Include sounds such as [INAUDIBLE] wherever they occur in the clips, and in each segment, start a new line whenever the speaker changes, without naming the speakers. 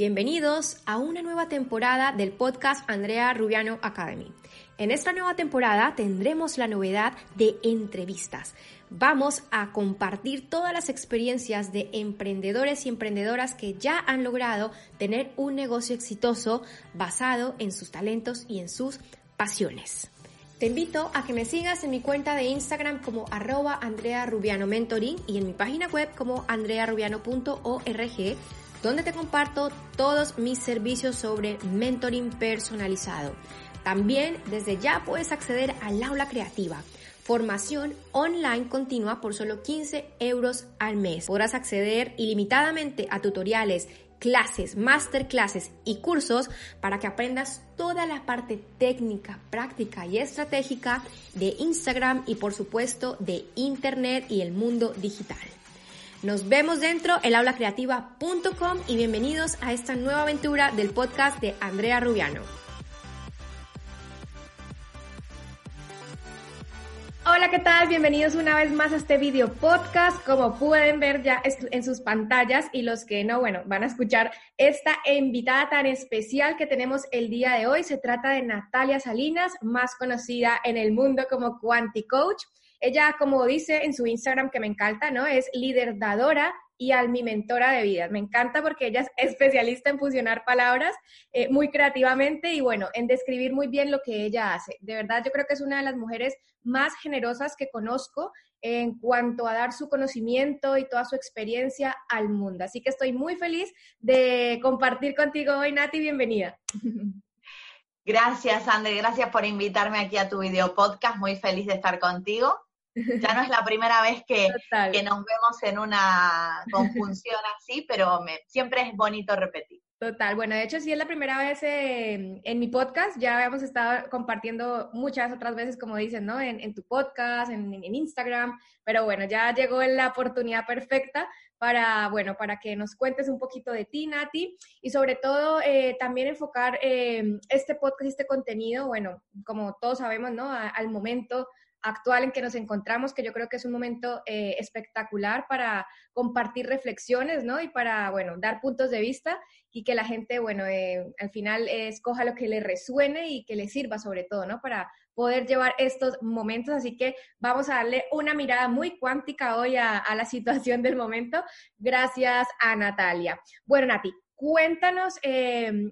Bienvenidos a una nueva temporada del podcast Andrea Rubiano Academy. En esta nueva temporada tendremos la novedad de entrevistas. Vamos a compartir todas las experiencias de emprendedores y emprendedoras que ya han logrado tener un negocio exitoso basado en sus talentos y en sus pasiones. Te invito a que me sigas en mi cuenta de Instagram como arroba Andrea Rubiano Mentoring y en mi página web como andrearubiano.org donde te comparto todos mis servicios sobre mentoring personalizado. También desde ya puedes acceder al aula creativa, formación online continua por solo 15 euros al mes. Podrás acceder ilimitadamente a tutoriales, clases, masterclasses y cursos para que aprendas toda la parte técnica, práctica y estratégica de Instagram y por supuesto de Internet y el mundo digital. Nos vemos dentro el aulacreativa.com y bienvenidos a esta nueva aventura del podcast de Andrea Rubiano. Hola, ¿qué tal? Bienvenidos una vez más a este video podcast. Como pueden ver ya en sus pantallas y los que no, bueno, van a escuchar esta invitada tan especial que tenemos el día de hoy. Se trata de Natalia Salinas, más conocida en el mundo como Quanti Coach. Ella, como dice en su Instagram, que me encanta, ¿no? Es líder dadora y mentora de vida. Me encanta porque ella es [LAUGHS] especialista en fusionar palabras eh, muy creativamente y bueno, en describir muy bien lo que ella hace. De verdad, yo creo que es una de las mujeres más generosas que conozco en cuanto a dar su conocimiento y toda su experiencia al mundo. Así que estoy muy feliz de compartir contigo hoy, Nati. Bienvenida. [LAUGHS]
Gracias, André. Gracias por invitarme aquí a tu video podcast. Muy feliz de estar contigo. Ya no es la primera vez que, que nos vemos en una conjunción así, pero me, siempre es bonito repetir.
Total, bueno, de hecho sí es la primera vez en mi podcast, ya habíamos estado compartiendo muchas otras veces, como dicen, ¿no? En, en tu podcast, en, en, Instagram, pero bueno, ya llegó la oportunidad perfecta para, bueno, para que nos cuentes un poquito de ti, Nati, y sobre todo eh, también enfocar eh, este podcast, este contenido, bueno, como todos sabemos, ¿no? al momento actual en que nos encontramos, que yo creo que es un momento eh, espectacular para compartir reflexiones, ¿no? Y para, bueno, dar puntos de vista y que la gente, bueno, eh, al final escoja lo que le resuene y que le sirva sobre todo, ¿no? Para poder llevar estos momentos. Así que vamos a darle una mirada muy cuántica hoy a, la situación del momento. Gracias a Natalia. Bueno, Nati, cuéntanos eh,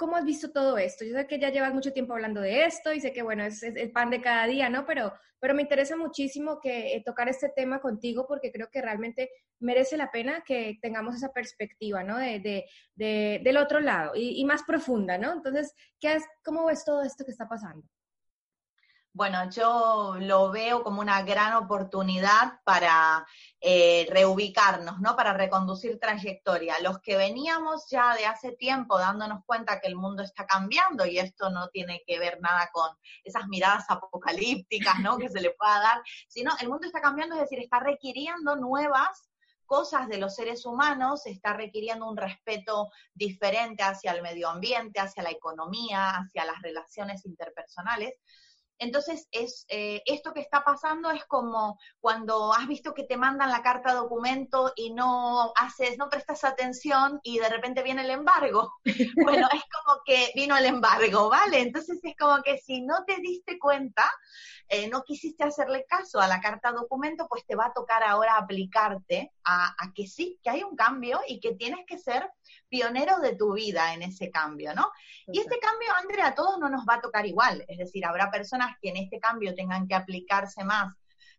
¿Cómo has visto todo esto? Yo sé que ya llevas mucho tiempo hablando de esto y sé que, bueno, es, el pan de cada día, ¿no? Pero, pero me interesa muchísimo que eh, tocar este tema contigo porque creo que realmente merece la pena que tengamos esa perspectiva, ¿no? De, de, de del otro lado y, y, más profunda, ¿no? Entonces, ¿qué es, ¿cómo ves todo esto que está pasando?
Bueno, yo lo veo como una gran oportunidad para eh, reubicarnos, ¿no? Para reconducir trayectoria. Los que veníamos ya de hace tiempo dándonos cuenta que el mundo está cambiando y esto no tiene que ver nada con esas miradas apocalípticas, ¿no? Que se le pueda dar, sino el mundo está cambiando, es decir, está requiriendo nuevas cosas de los seres humanos, está requiriendo un respeto diferente hacia el medio ambiente, hacia la economía, hacia las relaciones interpersonales. Entonces, es, eh, esto que está pasando es como cuando has visto que te mandan la carta documento y no haces, no prestas atención y de repente viene el embargo. [LAUGHS] bueno, es como que vino el embargo, ¿vale? Entonces es como que si no te diste cuenta, eh, no quisiste hacerle caso a la carta documento, pues te va a tocar ahora aplicarte a, a que sí, que hay un cambio y que tienes que ser pionero de tu vida en ese cambio, ¿no? Y este cambio, Andrea, a todos no nos va a tocar igual, es decir, habrá personas que en este cambio tengan que aplicarse más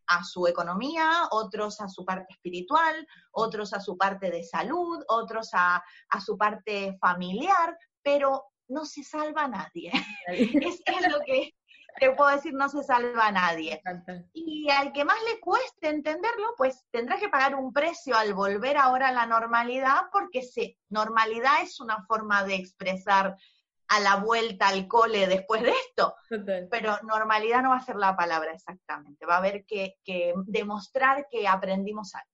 a su economía, otros a su parte espiritual, otros a su parte de salud, otros a, a su parte familiar, pero no se salva nadie. [LAUGHS] es, es, lo que te puedo decir, no se salva a nadie. Y al que más le cueste entenderlo, pues tendrá que pagar un precio al volver ahora a la normalidad, porque sí, normalidad es una forma de expresar a la vuelta al cole después de esto. Pero normalidad no va a ser la palabra exactamente. Va a haber que, demostrar que aprendimos algo.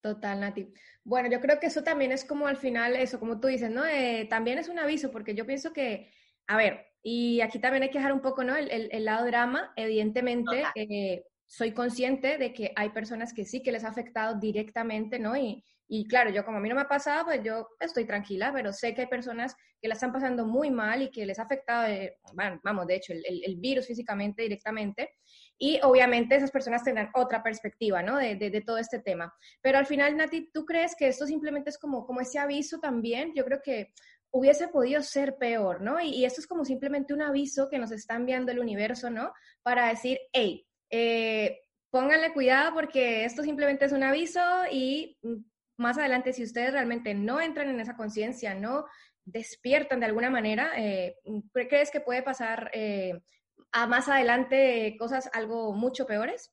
Total, Nati. Bueno, yo creo que eso también es como al final, eso, como tú dices, ¿no? Eh, también es un aviso, porque yo pienso que, a ver, y aquí también hay que dejar un poco, ¿no? El, el, lado drama, evidentemente, eh, soy consciente de que hay personas que sí que les ha afectado directamente, ¿no? Y, Y claro, yo como a mí no me ha pasado, pues yo estoy tranquila, pero sé que hay personas que la están pasando muy mal y que les ha afectado, eh, vamos, de hecho, el, el, virus físicamente, directamente. Y obviamente esas personas tendrán otra perspectiva, ¿no? De, de, de, todo este tema. Pero al final, Nati, ¿tú crees que esto simplemente es como, como ese aviso también? Yo creo que hubiese podido ser peor, ¿no? Y, esto es como simplemente un aviso que nos está enviando el universo, ¿no? Para decir, hey, eh, pónganle cuidado porque esto simplemente es un aviso y mm, más adelante, si ustedes realmente no entran en esa conciencia, no despiertan de alguna manera, eh, ¿crees que puede pasar eh, a más adelante cosas algo mucho peores?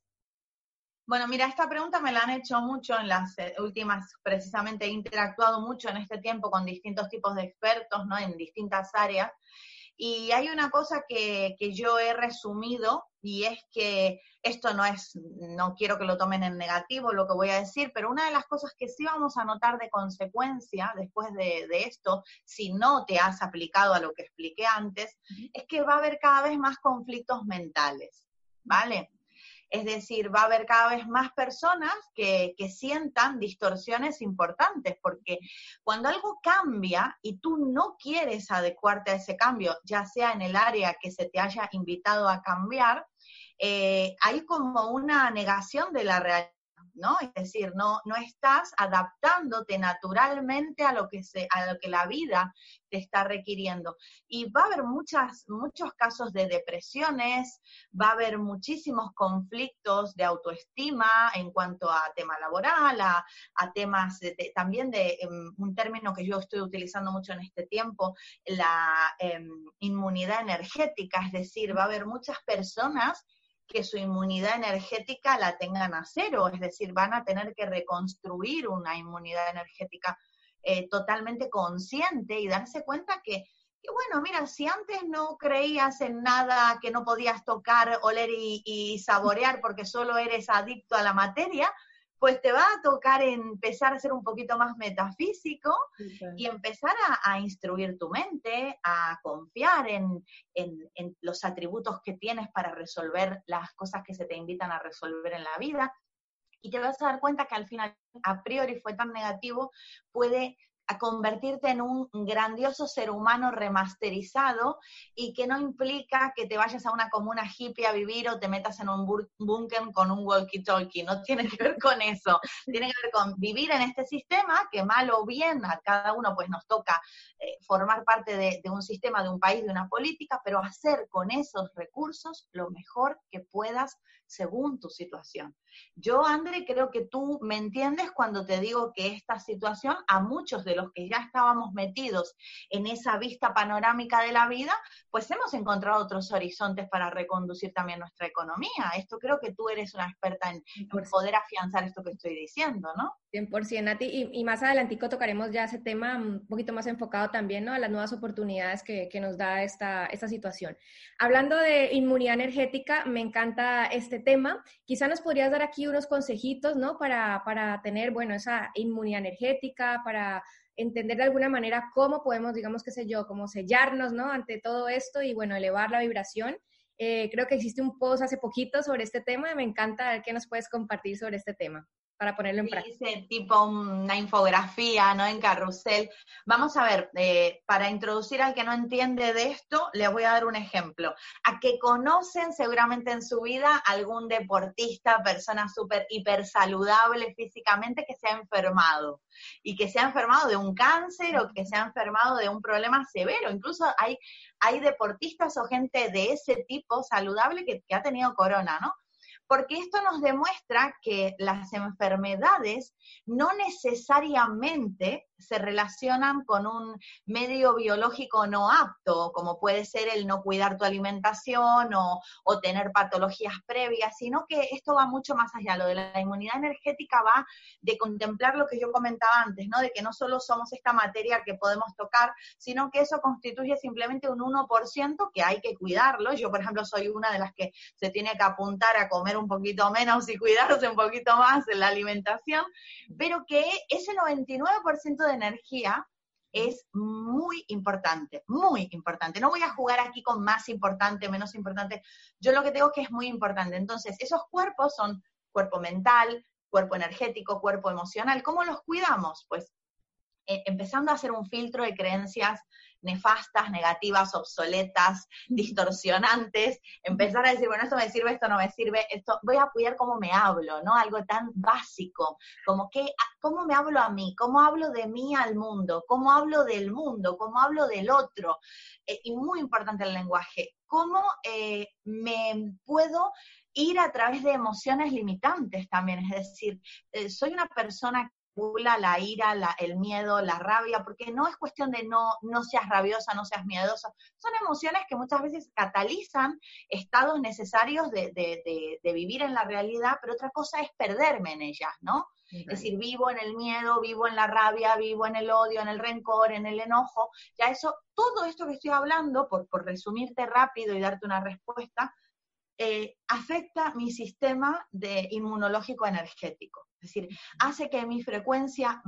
Bueno, mira, esta pregunta me la han hecho mucho en las eh, últimas, precisamente he interactuado mucho en este tiempo con distintos tipos de expertos, ¿no? En distintas áreas. Y hay una cosa que, que, yo he resumido y es que esto no es, no quiero que lo tomen en negativo lo que voy a decir, pero una de las cosas que sí vamos a notar de consecuencia después de, de esto, si no te has aplicado a lo que expliqué antes, es que va a haber cada vez más conflictos mentales, ¿vale? Es decir, va a haber cada vez más personas que, que, sientan distorsiones importantes, porque cuando algo cambia y tú no quieres adecuarte a ese cambio, ya sea en el área que se te haya invitado a cambiar, eh, hay como una negación de la realidad ¿no? Es decir, no, no estás adaptándote naturalmente a lo, que se, a lo que la vida te está requiriendo. Y va a haber muchas, muchos casos de depresiones, va a haber muchísimos conflictos de autoestima en cuanto a tema laboral, a, temas también de em, un término que yo estoy utilizando mucho en este tiempo, la em, inmunidad energética, es decir, va a haber muchas personas que su inmunidad energética la tengan a cero, es decir, van a tener que reconstruir una inmunidad energética eh, totalmente consciente y darse cuenta que, bueno, mira, si antes no creías en nada que no podías tocar, oler y saborear porque solo eres adicto a la materia, pues te va a tocar empezar a ser un poquito más metafísico y empezar a, instruir tu mente, a confiar en, en, los atributos que tienes para resolver las cosas que se te invitan a resolver en la vida. Y te vas a dar cuenta que al final, a priori fue tan negativo, puede a convertirte en un grandioso ser humano remasterizado y que no implica que te vayas a una comuna hippie a vivir o te metas en un búnker con un walkie-talkie. No tiene que ver con eso. Tiene que ver con vivir en este sistema que mal o bien a cada uno pues nos toca eh, formar parte de, de un sistema, de un país, de una política, pero hacer con esos recursos lo mejor que puedas según tu situación. Yo, André, creo que tú me entiendes cuando te digo que esta situación a muchos de los que ya estábamos metidos en esa vista panorámica de la vida, pues hemos encontrado otros horizontes para reconducir también nuestra economía. Esto creo que tú eres una experta en, poder afianzar esto que estoy diciendo, ¿no?
100%, Nati. Y, y más adelantico tocaremos ya ese tema un poquito más enfocado también ¿no? a las nuevas oportunidades que, que nos da esta, esta situación. Hablando de inmunidad energética, me encanta este tema. Quizá nos podrías dar aquí unos consejitos, ¿no? Para, para tener, bueno, esa inmunidad energética, para entender de alguna manera cómo podemos, digamos, qué sé yo, como sellarnos, ¿no? Ante todo esto y, bueno, elevar la vibración. Eh, creo que existe un post hace poquito sobre este tema me encanta ver qué nos puedes compartir sobre este tema para ponerlo en práctica.
Dice tipo una infografía, ¿no? En carrusel. Vamos a ver, eh, para introducir al que no entiende de esto, les voy a dar un ejemplo. A que conocen seguramente en su vida algún deportista, persona súper hiper saludable físicamente que se ha enfermado y que se ha enfermado de un cáncer o que se ha enfermado de un problema severo. Incluso hay, hay deportistas o gente de ese tipo saludable que, que ha tenido corona, ¿no? Porque esto nos demuestra que las enfermedades no necesariamente se relacionan con un medio biológico no apto, como puede ser el no cuidar tu alimentación o, tener patologías previas, sino que esto va mucho más allá. Lo de la inmunidad energética va de contemplar lo que yo comentaba antes, ¿no? De que no solo somos esta materia que podemos tocar, sino que eso constituye simplemente un 1% que hay que cuidarlo. Yo, por ejemplo, soy una de las que se tiene que apuntar a comer un poquito menos y cuidarse un poquito más en la alimentación, pero que ese 99% de energía es muy importante, muy importante. No voy a jugar aquí con más importante, menos importante. Yo lo que tengo que es muy importante. Entonces, esos cuerpos son cuerpo mental, cuerpo energético, cuerpo emocional. ¿Cómo los cuidamos? Pues eh, empezando a hacer un filtro de creencias nefastas, negativas, obsoletas, distorsionantes, empezar a decir, bueno, esto me sirve, esto no me sirve, esto, voy a cuidar cómo me hablo, ¿no? Algo tan básico, como que, cómo me hablo a mí, cómo hablo de mí al mundo, cómo hablo del mundo, cómo hablo del otro, eh, y muy importante el lenguaje, cómo eh, me puedo ir a través de emociones limitantes también, es decir, soy una persona la ira, el miedo, la rabia, porque no es cuestión de no, no seas rabiosa, no seas miedosa, son emociones que muchas veces catalizan estados necesarios de, de, vivir en la realidad, pero otra cosa es perderme en ellas, ¿no? Es decir, vivo en el miedo, vivo en la rabia, vivo en el odio, en el rencor, en el enojo. Ya eso, todo esto que estoy hablando, por, por resumirte rápido y darte una respuesta, eh, afecta mi sistema de inmunológico energético. Es decir, hace que mi frecuencia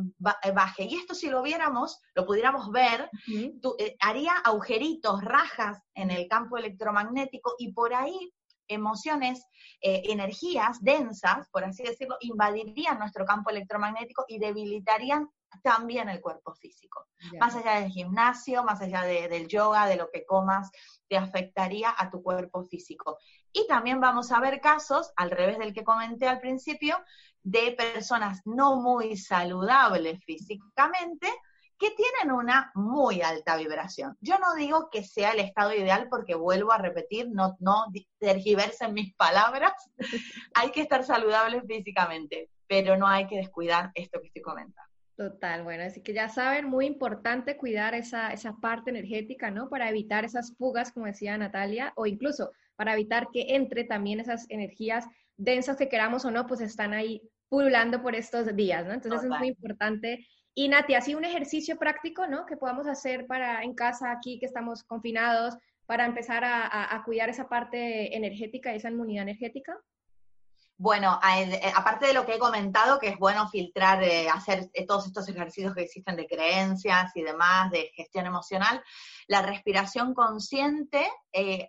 eh, baje. Y esto si lo viéramos, lo pudiéramos ver, eh, haría agujeritos, rajas en el campo electromagnético y por ahí emociones, energías densas, por así decirlo, invadirían nuestro campo electromagnético y debilitarían también el cuerpo físico. Más allá del gimnasio, más allá del yoga, de lo que comas, te afectaría a tu cuerpo físico. Y también vamos a ver casos, al revés del que comenté al principio, de personas no muy saludables físicamente que tienen una muy alta vibración. Yo no digo que sea el estado ideal porque vuelvo a repetir, no, no tergiversen mis [LAUGHS] palabras, hay que estar saludables físicamente, pero no hay que descuidar esto que estoy comentando.
Total, bueno, así que ya saben, muy importante cuidar esa, esa parte energética, ¿no? Para evitar esas fugas, como decía Natalia, o incluso para evitar que entre también esas energías densas que queramos o no, pues están ahí pululando por estos días, ¿no? Entonces es muy importante. Y Nati, así un ejercicio práctico, ¿no? Que podamos hacer para en casa aquí que estamos confinados, para empezar a, a cuidar esa parte energética, esa inmunidad energética.
Bueno, eh, aparte de lo que he comentado, que es bueno filtrar, eh, hacer eh, todos estos ejercicios que existen de creencias y demás, de gestión emocional, la respiración consciente,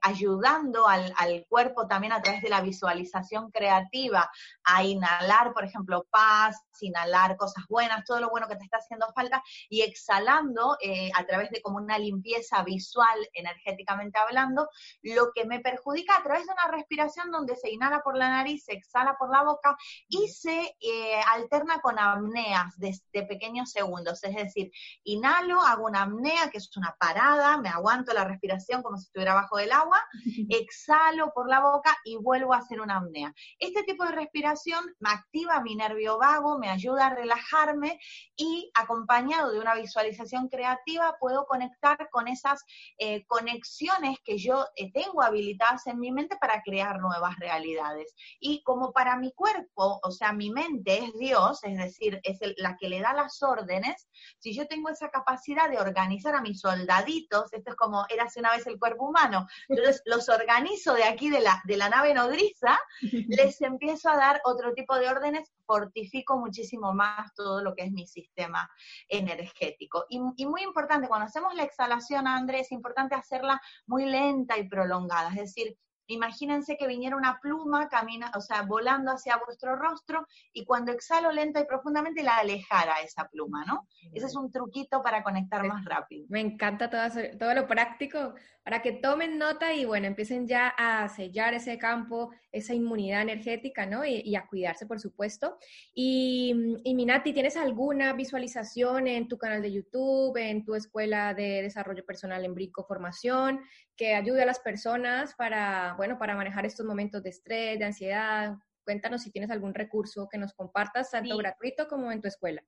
ayudando al, cuerpo también a través de la visualización creativa, a inhalar, por ejemplo, paz, inhalar cosas buenas, todo lo bueno que te está haciendo falta, y exhalando a través de como una limpieza visual, energéticamente hablando, lo que me perjudica a través de una respiración donde se inhala por la nariz, se exhala por la boca y se eh, alterna con apneas de, pequeños segundos. Es decir, inhalo, hago una apnea, que es una parada, me aguanto la respiración como si estuviera bajo del agua, [LAUGHS] exhalo por la boca y vuelvo a hacer una apnea. Este tipo de respiración me activa mi nervio vago, me ayuda a relajarme y acompañado de una visualización creativa puedo conectar con esas eh, conexiones que yo eh, tengo habilitadas en mi mente para crear nuevas realidades. Y como para mi cuerpo, o sea, mi mente es Dios, es decir, es la que le da las órdenes, si yo tengo esa capacidad de organizar a mis soldaditos, esto es como era hace una vez el cuerpo humano, entonces [LAUGHS] los organizo de aquí de la, de la nave nodriza, les empiezo a dar otro tipo de órdenes, fortifico muchísimo más todo lo que es mi sistema energético. Y, y muy importante, cuando hacemos la exhalación, Andrés, es importante hacerla muy lenta y prolongada, es decir, Imagínense que viniera una pluma, camina, o sea, volando hacia vuestro rostro y cuando exhalo lenta y profundamente la alejara esa pluma, ¿no? Ese es un truquito para conectar más rápido.
Me encanta todo, todo lo práctico para que tomen nota y bueno, empiecen ya a sellar ese campo, esa inmunidad energética, ¿no? Y, a cuidarse, por supuesto. Y, y Minati, ¿tienes alguna visualización en tu canal de YouTube, en tu escuela de desarrollo personal en Brico Formación, que ayude a las personas para, bueno, para manejar estos momentos de estrés, de ansiedad? Cuéntanos si tienes algún recurso que nos compartas, tanto gratuito como en tu escuela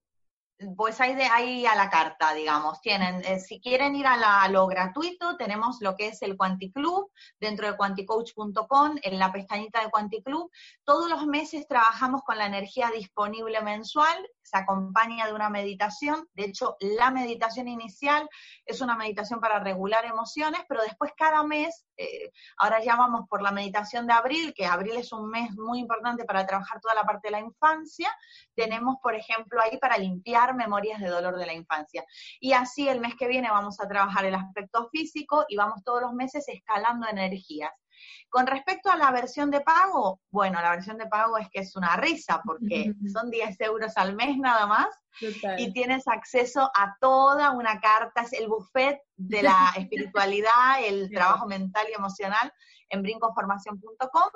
pues hay de ahí a la carta, digamos. Tienen, eh, si quieren ir a, lo gratuito, tenemos lo que es el Quanticlub dentro de quanticoach.com, en la pestañita de Quanticlub. Todos los meses trabajamos con la energía disponible mensual, se acompaña de una meditación. De hecho, la meditación inicial es una meditación para regular emociones, pero después cada mes, eh, ahora ya vamos por la meditación de abril, que abril es un mes muy importante para trabajar toda la parte de la infancia. Tenemos, por ejemplo, ahí para limpiar memorias de dolor de la infancia. Y así el mes que viene vamos a trabajar el aspecto físico y vamos todos los meses escalando energías. Con respecto a la versión de pago, bueno, la versión de pago es que es una risa porque [LAUGHS] son 10 euros al mes nada más y tienes acceso a toda una carta, es el buffet de la [LAUGHS] espiritualidad, el trabajo mental y emocional en brincoformación.com.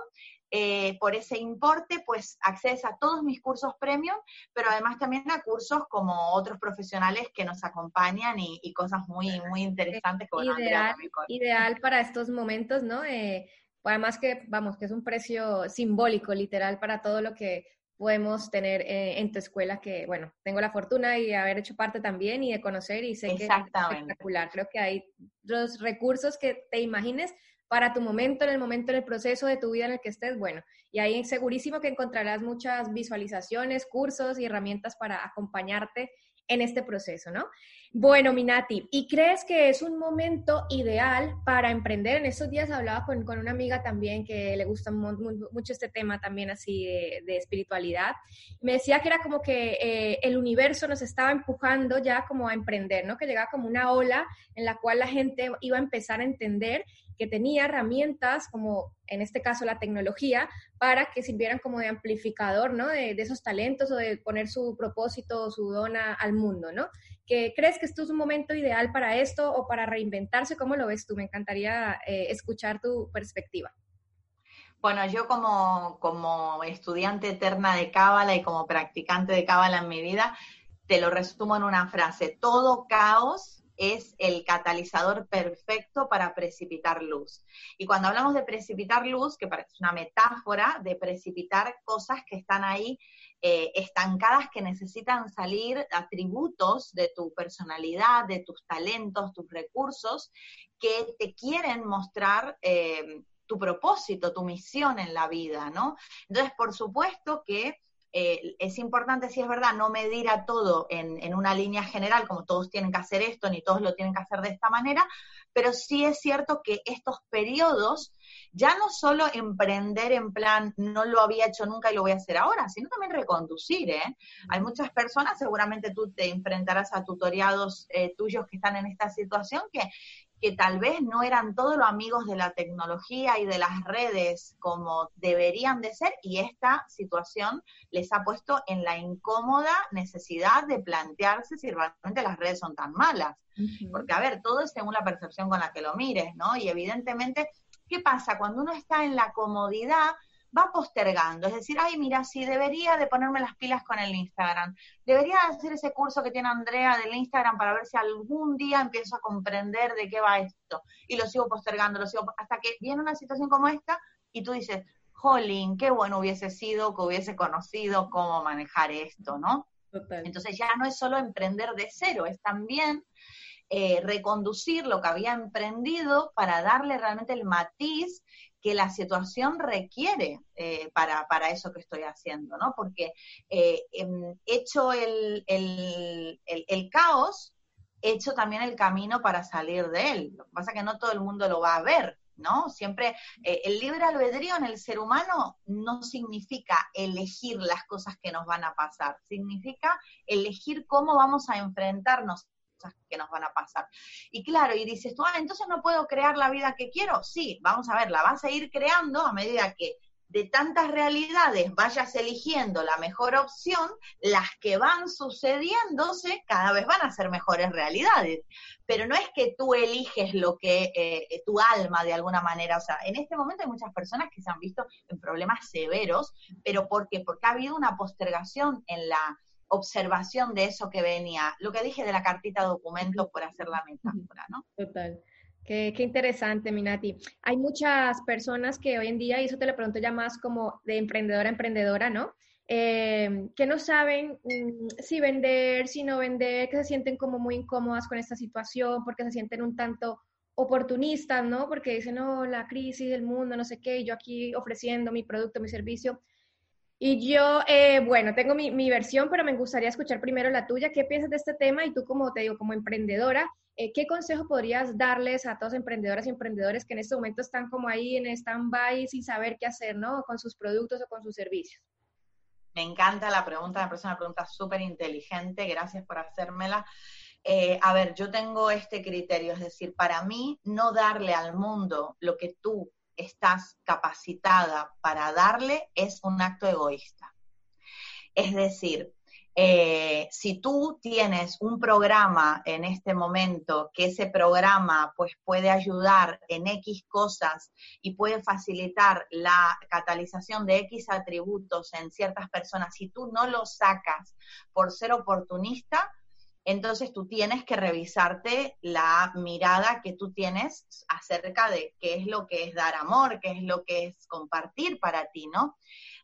Eh, por ese importe, pues accedes a todos mis cursos premium, pero además también a cursos como otros profesionales que nos acompañan y, cosas muy, muy interesantes.
Como ideal, ideal para estos momentos, ¿no? Eh, además que, vamos, que es un precio simbólico, literal, para todo lo que podemos tener eh, en tu escuela, que bueno, tengo la fortuna de haber hecho parte también y de conocer y sé que es espectacular. Creo que hay los recursos que te imagines para tu momento, en el momento, en el proceso de tu vida en el que estés, bueno, y ahí segurísimo que encontrarás muchas visualizaciones, cursos y herramientas para acompañarte en este proceso, ¿no? Bueno, Minati, ¿y crees que es un momento ideal para emprender? En estos días hablaba con, una amiga también que le gusta mucho este tema también así de, espiritualidad. Me decía que era como que eh, el universo nos estaba empujando ya como a emprender, ¿no? Que llegaba como una ola en la cual la gente iba a empezar a entender que tenía herramientas, como en este caso la tecnología, para que sirvieran como de amplificador, ¿no? De, esos talentos o de poner su propósito o su dona al mundo, ¿no? ¿Que ¿Crees que esto es un momento ideal para esto o para reinventarse? ¿Cómo lo ves tú? Me encantaría eh, escuchar tu perspectiva.
Bueno, yo como, como estudiante eterna de Cábala y como practicante de Cábala en mi vida, te lo resumo en una frase, todo caos es el catalizador perfecto para precipitar luz. Y cuando hablamos de precipitar luz, que parece una metáfora de precipitar cosas que están ahí eh, estancadas, que necesitan salir, atributos de tu personalidad, de tus talentos, tus recursos, que te quieren mostrar eh, tu propósito, tu misión en la vida, ¿no? Entonces, por supuesto que eh, es importante, si es verdad, no medir a todo en, una línea general, como todos tienen que hacer esto, ni todos lo tienen que hacer de esta manera, pero sí es cierto que estos periodos, ya no solo emprender en plan, no lo había hecho nunca y lo voy a hacer ahora, sino también reconducir. ¿eh? Hay muchas personas, seguramente tú te enfrentarás a tutoriados eh, tuyos que están en esta situación, que que tal vez no eran todos los amigos de la tecnología y de las redes como deberían de ser y esta situación les ha puesto en la incómoda necesidad de plantearse si realmente las redes son tan malas. Porque, a ver, todo es según la percepción con la que lo mires, ¿no? Y evidentemente, ¿qué pasa? Cuando uno está en la comodidad, va postergando. Es decir, ay, mira, sí, debería de ponerme las pilas con el Instagram. Debería hacer ese curso que tiene Andrea del Instagram para ver si algún día empiezo a comprender de qué va esto. Y lo sigo postergando, lo sigo, hasta que viene una situación como esta y tú dices, jolín, qué bueno hubiese sido que hubiese conocido cómo manejar esto, ¿no? Entonces ya no es solo emprender de cero, es también eh, reconducir lo que había emprendido para darle realmente el matiz que la situación requiere eh, para, para, eso que estoy haciendo, ¿no? Porque eh, em, hecho el, el, el, caos, hecho también el camino para salir de él. Lo que pasa es que no todo el mundo lo va a ver, ¿no? Siempre eh, el libre albedrío en el ser humano no significa elegir las cosas que nos van a pasar, significa elegir cómo vamos a enfrentarnos que nos van a pasar. Y claro, y dices tú, ah, entonces no puedo crear la vida que quiero. Sí, vamos a ver, la vas a ir creando a medida que de tantas realidades vayas eligiendo la mejor opción, las que van sucediéndose cada vez van a ser mejores realidades. Pero no es que tú eliges lo que eh, tu alma de alguna manera, o sea, en este momento hay muchas personas que se han visto en problemas severos, pero ¿por qué? Porque ha habido una postergación en la observación de eso que venía. Lo que dije de la cartita documento por hacer la metáfora, ¿no?
Total. Qué, qué, interesante, Minati. Hay muchas personas que hoy en día, y eso te lo pregunto ya más como de emprendedora a emprendedora, ¿no? Eh, que no saben mm, si vender, si no vender, que se sienten como muy incómodas con esta situación porque se sienten un tanto oportunistas, ¿no? Porque dicen, no, la crisis del mundo, no sé qué, yo aquí ofreciendo mi producto, mi servicio. Y yo, eh, bueno, tengo mi, versión, pero me gustaría escuchar primero la tuya. ¿Qué piensas de este tema? Y tú, como te digo, como emprendedora, eh, ¿qué consejo podrías darles a todos emprendedoras y emprendedores que en este momento están como ahí en stand-by sin saber qué hacer, ¿no? Con sus productos o con sus servicios.
Me encanta la pregunta, me parece una pregunta súper inteligente, gracias por hacérmela. Eh, a ver, yo tengo este criterio, es decir, para mí no darle al mundo lo que tú estás capacitada para darle, es un acto egoísta. Es decir, eh, si tú tienes un programa en este momento, que ese programa pues puede ayudar en X cosas y puede facilitar la catalización de X atributos en ciertas personas, si tú no lo sacas por ser oportunista, entonces tú tienes que revisarte la mirada que tú tienes acerca de qué es lo que es dar amor, qué es lo que es compartir para ti, ¿no?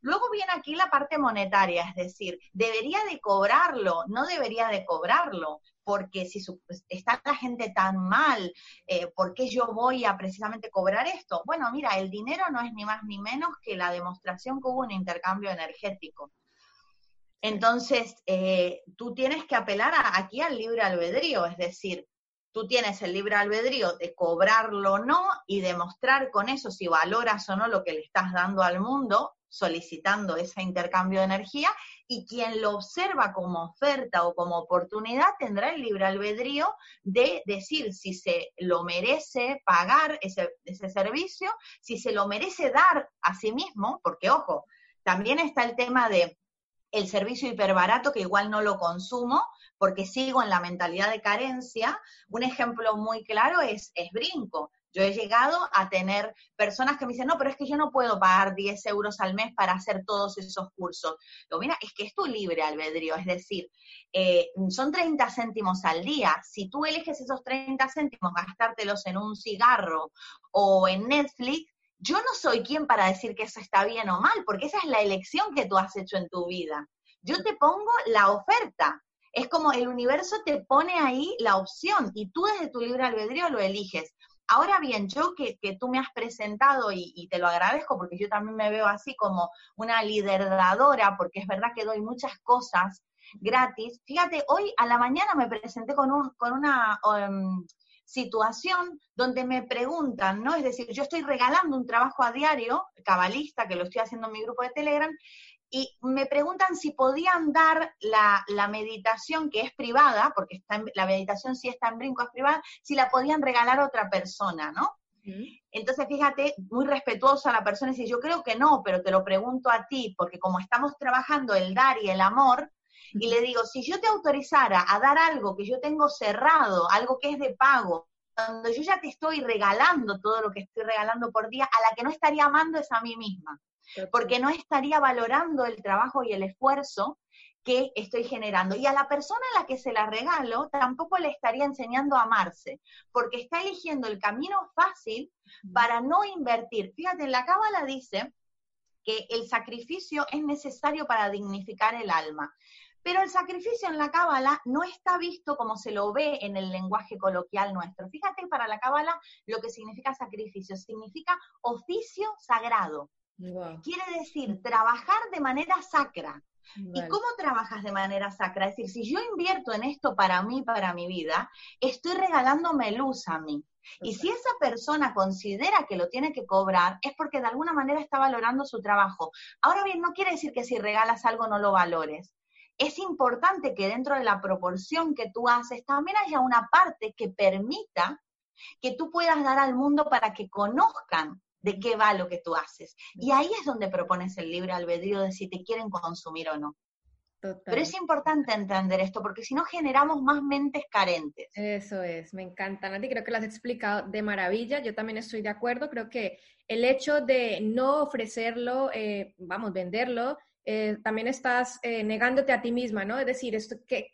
Luego viene aquí la parte monetaria, es decir, debería de cobrarlo, no debería de cobrarlo, porque si pues, está la gente tan mal, eh, ¿por qué yo voy a precisamente cobrar esto? Bueno, mira, el dinero no es ni más ni menos que la demostración que hubo un intercambio energético. Entonces, eh, tú tienes que apelar aquí al libre albedrío, es decir, tú tienes el libre albedrío de cobrarlo o no y demostrar con eso si valoras o no lo que le estás dando al mundo solicitando ese intercambio de energía y quien lo observa como oferta o como oportunidad tendrá el libre albedrío de decir si se lo merece pagar ese, ese servicio, si se lo merece dar a sí mismo, porque ojo, también está el tema de el servicio hiperbarato que igual no lo consumo porque sigo en la mentalidad de carencia. Un ejemplo muy claro es, es Brinco. Yo he llegado a tener personas que me dicen, no, pero es que yo no puedo pagar 10 euros al mes para hacer todos esos cursos. Lo mira, es que es tu libre albedrío, es decir, eh, son 30 céntimos al día. Si tú eliges esos 30 céntimos, gastártelos en un cigarro o en Netflix, yo no soy quien para decir que eso está bien o mal, porque esa es la elección que tú has hecho en tu vida. Yo te pongo la oferta. Es como el universo te pone ahí la opción y tú desde tu libre albedrío lo eliges. Ahora bien, yo que, tú me has presentado y, te lo agradezco porque yo también me veo así como una lideradora, porque es verdad que doy muchas cosas gratis. Fíjate, hoy a la mañana me presenté con, un, con una em, situación donde me preguntan, ¿no? Es decir, yo estoy regalando un trabajo a diario, cabalista, que lo estoy haciendo en mi grupo de Telegram, y me preguntan si podían dar la, meditación que es privada, porque está la meditación sí está en brinco, es privada, si la podían regalar a otra persona, ¿no? Entonces, fíjate, muy respetuosa la persona, dice, yo creo que no, pero te lo pregunto a ti, porque como estamos trabajando el dar y el amor, y le digo, si yo te autorizara a dar algo que yo tengo cerrado, algo que es de pago, cuando yo ya te estoy regalando todo lo que estoy regalando por día, a la que no estaría amando es a mí misma porque no estaría valorando el trabajo y el esfuerzo que estoy generando. Y a la persona a la que se la regalo tampoco le estaría enseñando a amarse, porque está eligiendo el camino fácil para no invertir. Fíjate, en la cábala dice que el sacrificio es necesario para dignificar el alma. Pero el sacrificio en la cábala no está visto como se lo ve en el lenguaje coloquial nuestro. Fíjate para la cábala lo que significa sacrificio, significa oficio sagrado. Quiere decir trabajar de manera sacra. ¿Y cómo trabajas de manera sacra? Es decir, si yo invierto en esto para mí, para mi vida, estoy regalándome luz a mí. Y si esa persona considera que lo tiene que cobrar, es porque de alguna manera está valorando su trabajo. Ahora bien, no quiere decir que si regalas algo no lo valores. Es importante que dentro de la proporción que tú haces también haya una parte que permita que tú puedas dar al mundo para que conozcan de qué va lo que tú haces. Y ahí es donde propones el libre albedrío de si te quieren consumir o no. Pero es importante entender esto porque si no generamos más mentes carentes.
Eso es, me encanta, Nati, creo que lo has explicado de maravilla, yo también estoy de acuerdo, creo que el hecho de no ofrecerlo, eh, vamos, venderlo, eh, también estás eh, negándote a ti misma, ¿no? Es decir, esto, que,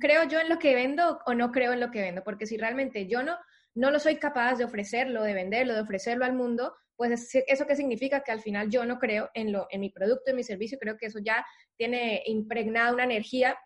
¿creo yo en lo que vendo o no creo en lo que vendo? Porque si realmente yo no no lo soy capaz de ofrecerlo, de venderlo, de ofrecerlo al mundo, pues eso qué significa que al final yo no creo en, lo, en mi producto, en mi servicio, creo que eso ya tiene impregnada una energía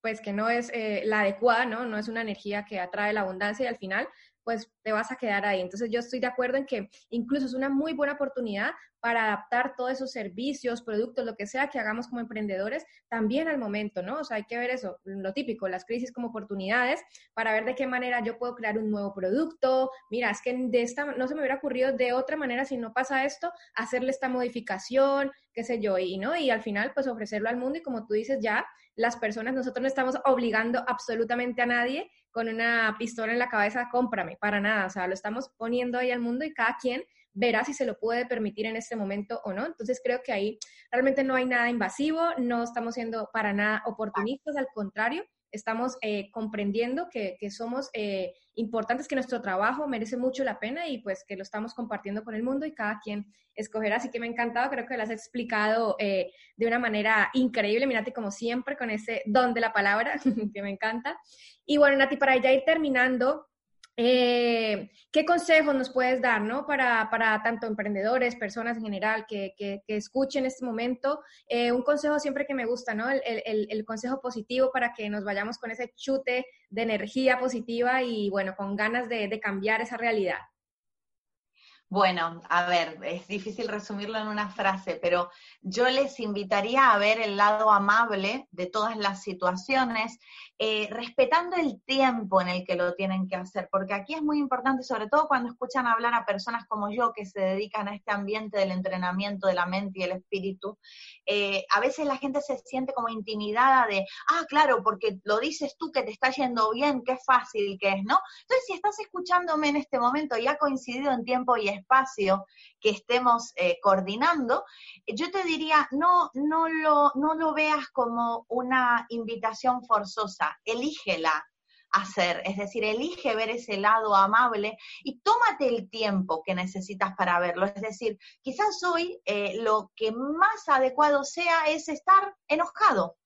pues que no es eh, la adecuada, ¿no? No es una energía que atrae la abundancia y al final pues te vas a quedar ahí. Entonces yo estoy de acuerdo en que incluso es una muy buena oportunidad para adaptar todos esos servicios, productos, lo que sea que hagamos como emprendedores, también al momento, ¿no? O sea, hay que ver eso, lo típico, las crisis como oportunidades, para ver de qué manera yo puedo crear un nuevo producto. Mira, es que de esta, no se me hubiera ocurrido de otra manera, si no pasa esto, hacerle esta modificación, qué sé yo, y, ¿no? Y al final, pues ofrecerlo al mundo y como tú dices, ya las personas, nosotros no estamos obligando absolutamente a nadie con una pistola en la cabeza, cómprame, para nada, o sea, lo estamos poniendo ahí al mundo y cada quien verá si se lo puede permitir en este momento o no. Entonces creo que ahí realmente no hay nada invasivo, no estamos siendo para nada oportunistas, al contrario, estamos eh, comprendiendo que, somos eh, importantes, que nuestro trabajo merece mucho la pena y pues que lo estamos compartiendo con el mundo y cada quien escogerá. Así que me ha encantado, creo que lo has explicado eh, de una manera increíble, Mirate, como siempre, con ese don de la palabra, [LAUGHS] que me encanta. Y bueno, Nati, para ya ir terminando, eh, ¿Qué consejos nos puedes dar ¿no? para, para, tanto emprendedores, personas en general que, que, escuchen este momento? Eh, un consejo siempre que me gusta, ¿no? El, el, el, consejo positivo para que nos vayamos con ese chute de energía positiva y bueno, con ganas de, de cambiar esa realidad.
Bueno, a ver, es difícil resumirlo en una frase, pero yo les invitaría a ver el lado amable de todas las situaciones, eh, respetando el tiempo en el que lo tienen que hacer, porque aquí es muy importante, sobre todo cuando escuchan hablar a personas como yo que se dedican a este ambiente del entrenamiento de la mente y el espíritu, eh, a veces la gente se siente como intimidada de, ah, claro, porque lo dices tú que te está yendo bien, qué fácil que es, ¿no? Entonces, si estás escuchándome en este momento y ha coincidido en tiempo y que estemos eh, coordinando, yo te diría, no, no, lo, no lo veas como una invitación forzosa, elígela hacer, es decir, elige ver ese lado amable y tómate el tiempo que necesitas para verlo. Es decir, quizás hoy eh, lo que más adecuado sea es estar enojado.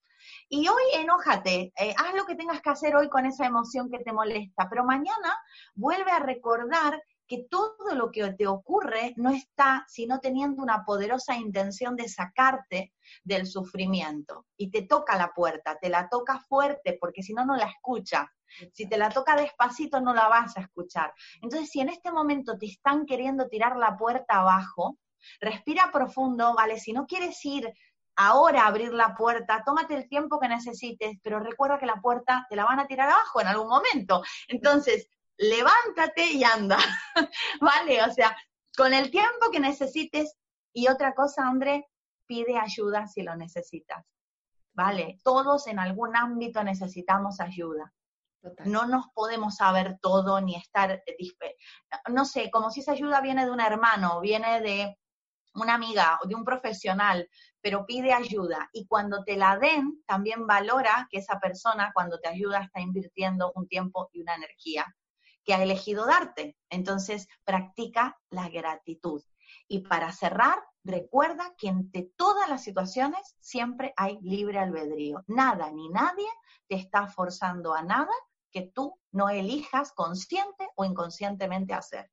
Y hoy enójate, eh, haz lo que tengas que hacer hoy con esa emoción que te molesta, pero mañana vuelve a recordar que todo lo que te ocurre no está sino teniendo una poderosa intención de sacarte del sufrimiento. Y te toca la puerta, te la toca fuerte, porque si no, no la escuchas. Si te la toca despacito, no la vas a escuchar. Entonces, si en este momento te están queriendo tirar la puerta abajo, respira profundo, ¿vale? Si no quieres ir ahora a abrir la puerta, tómate el tiempo que necesites, pero recuerda que la puerta te la van a tirar abajo en algún momento. Entonces, levántate y anda, [LAUGHS] ¿vale? O sea, con el tiempo que necesites. Y otra cosa, André, pide ayuda si lo necesitas, ¿vale? Todos en algún ámbito necesitamos ayuda. No nos podemos saber todo ni estar, no sé, como si esa ayuda viene de un hermano, viene de una amiga o de un profesional, pero pide ayuda. Y cuando te la den, también valora que esa persona, cuando te ayuda, está invirtiendo un tiempo y una energía que ha elegido darte. Entonces, practica la gratitud. Y para cerrar, recuerda que entre todas las situaciones siempre hay libre albedrío. Nada ni nadie te está forzando a nada que tú no elijas consciente o inconscientemente hacer.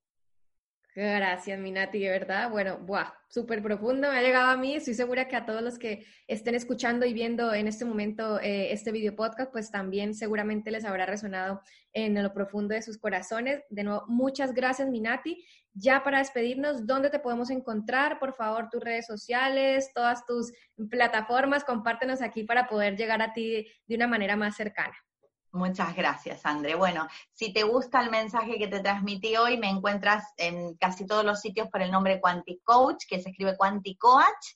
Gracias, Minati, de verdad. Bueno, buah, súper profundo, me ha llegado a mí. Estoy segura que a todos los que estén escuchando y viendo en este momento eh, este video podcast, pues también seguramente les habrá resonado en lo profundo de sus corazones. De nuevo, muchas gracias, Minati. Ya para despedirnos, ¿dónde te podemos encontrar? Por favor, tus redes sociales, todas tus plataformas, compártenos aquí para poder llegar a ti de una manera más cercana.
Muchas gracias, André. Bueno, si te gusta el mensaje que te transmití hoy, me encuentras en casi todos los sitios por el nombre Quantic Coach, que se escribe Quantic Coach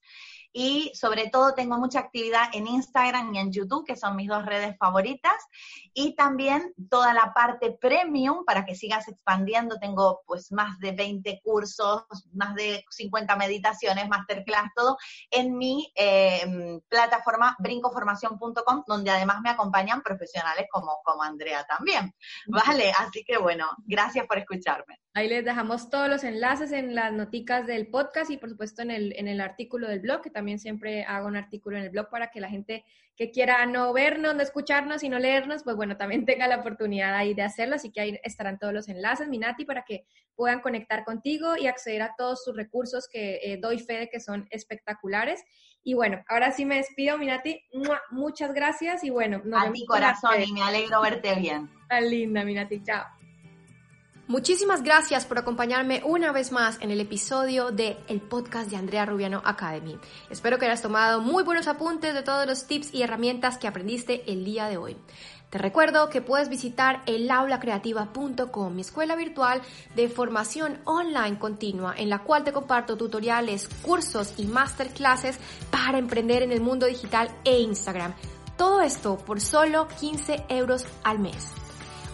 y sobre todo tengo mucha actividad en Instagram y en YouTube, que son mis dos redes favoritas, y también toda la parte premium para que sigas expandiendo. Tengo pues más de 20 cursos, más de 50 meditaciones, masterclass, todo en mi eh, plataforma brincoformación.com, donde además me acompañan profesionales como, como Andrea también. ¿Vale? Así que bueno, gracias por escucharme.
Ahí les dejamos todos los enlaces en las noticas del podcast y por supuesto en el, en el artículo del blog, que también siempre hago un artículo en el blog para que la gente que quiera no vernos, no escucharnos y no leernos, pues bueno, también [LAUGHS] tenga la oportunidad ahí de hacerlo. Así que ahí estarán todos los enlaces, Minati, para que puedan conectar contigo y acceder a todos sus recursos que eh, doy fe de que son espectaculares. Y bueno, ahora sí me despido, Minati. Muchas gracias y bueno.
Nos a mi corazón y me alegro verte bien. [LAUGHS]
Tan linda, Minati. Chao.
Muchísimas gracias por acompañarme una vez más en el episodio de el podcast de Andrea Rubiano Academy. Espero que hayas tomado muy buenos apuntes de todos los tips y herramientas que aprendiste el día de hoy. Te recuerdo que puedes visitar elaulacreativa.com, mi escuela virtual de formación online continua, en la cual te comparto tutoriales, cursos y masterclasses para emprender en el mundo digital e Instagram. Todo esto por solo 15 euros al mes.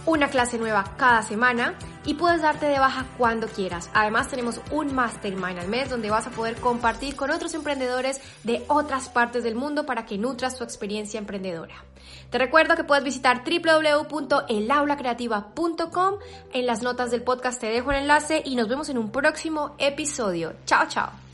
Una clase nueva cada semana y puedes darte de baja cuando quieras. Además tenemos un mastermind al mes donde vas a poder compartir con otros emprendedores de otras partes del mundo para que nutras tu experiencia emprendedora. Te recuerdo que puedes visitar www.elaulacreativa.com. En las notas del podcast te dejo el enlace y nos vemos en un próximo episodio. Chao, chao.